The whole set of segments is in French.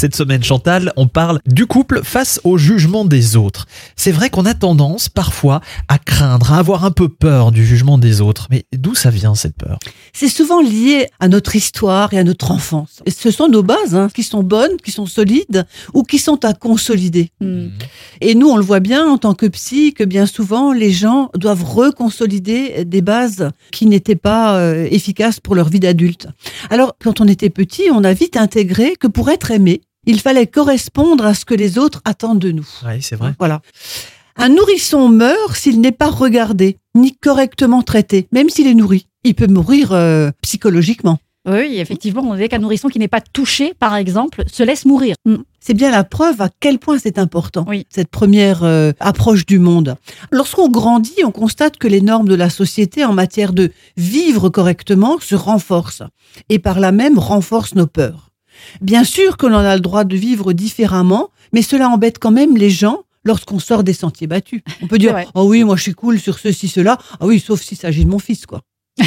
Cette semaine, Chantal, on parle du couple face au jugement des autres. C'est vrai qu'on a tendance parfois à craindre, à avoir un peu peur du jugement des autres. Mais d'où ça vient cette peur? C'est souvent lié à notre histoire et à notre enfance. Et ce sont nos bases hein, qui sont bonnes, qui sont solides ou qui sont à consolider. Hmm. Et nous, on le voit bien en tant que psy, que bien souvent, les gens doivent reconsolider des bases qui n'étaient pas euh, efficaces pour leur vie d'adulte. Alors, quand on était petit, on a vite intégré que pour être aimé, il fallait correspondre à ce que les autres attendent de nous. Oui, c'est vrai. Voilà. Un nourrisson meurt s'il n'est pas regardé, ni correctement traité, même s'il est nourri. Il peut mourir euh, psychologiquement. Oui, effectivement, on dirait qu'un nourrisson qui n'est pas touché, par exemple, se laisse mourir. Hmm. C'est bien la preuve à quel point c'est important, Oui. cette première euh, approche du monde. Lorsqu'on grandit, on constate que les normes de la société en matière de vivre correctement se renforcent et par là même renforcent nos peurs. Bien sûr que l'on a le droit de vivre différemment, mais cela embête quand même les gens lorsqu'on sort des sentiers battus. On peut dire. "Oh oui, moi je suis cool sur ceci cela." Ah oui, sauf s'il s'agit de mon fils quoi.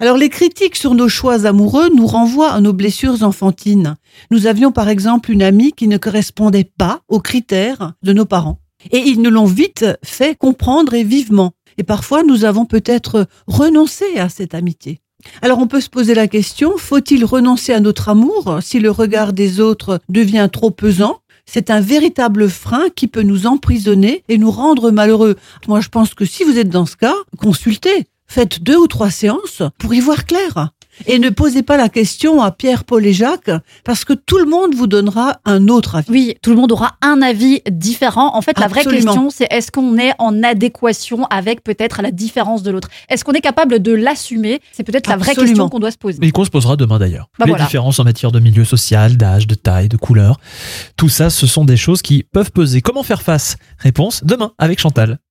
Alors les critiques sur nos choix amoureux nous renvoient à nos blessures enfantines. Nous avions par exemple une amie qui ne correspondait pas aux critères de nos parents. Et ils nous l'ont vite fait comprendre et vivement. Et parfois nous avons peut-être renoncé à cette amitié. Alors on peut se poser la question, faut-il renoncer à notre amour si le regard des autres devient trop pesant? C'est un véritable frein qui peut nous emprisonner et nous rendre malheureux. Moi, je pense que si vous êtes dans ce cas, consultez. Faites deux ou trois séances pour y voir clair. Et ne posez pas la question à Pierre, Paul et Jacques, parce que tout le monde vous donnera un autre avis. Oui, tout le monde aura un avis différent. En fait, la vraie question, c'est est-ce qu'on est en adéquation avec peut-être la différence de l'autre? Est-ce qu'on est capable de l'assumer? C'est peut-être la vraie question qu'on doit se poser. Et qu'on se posera demain d'ailleurs. Bah Les voilà. différences en matière de milieu social, d'âge, de taille, de couleur. Tout ça, ce sont des choses qui peuvent peser. Comment faire face? Réponse demain avec Chantal.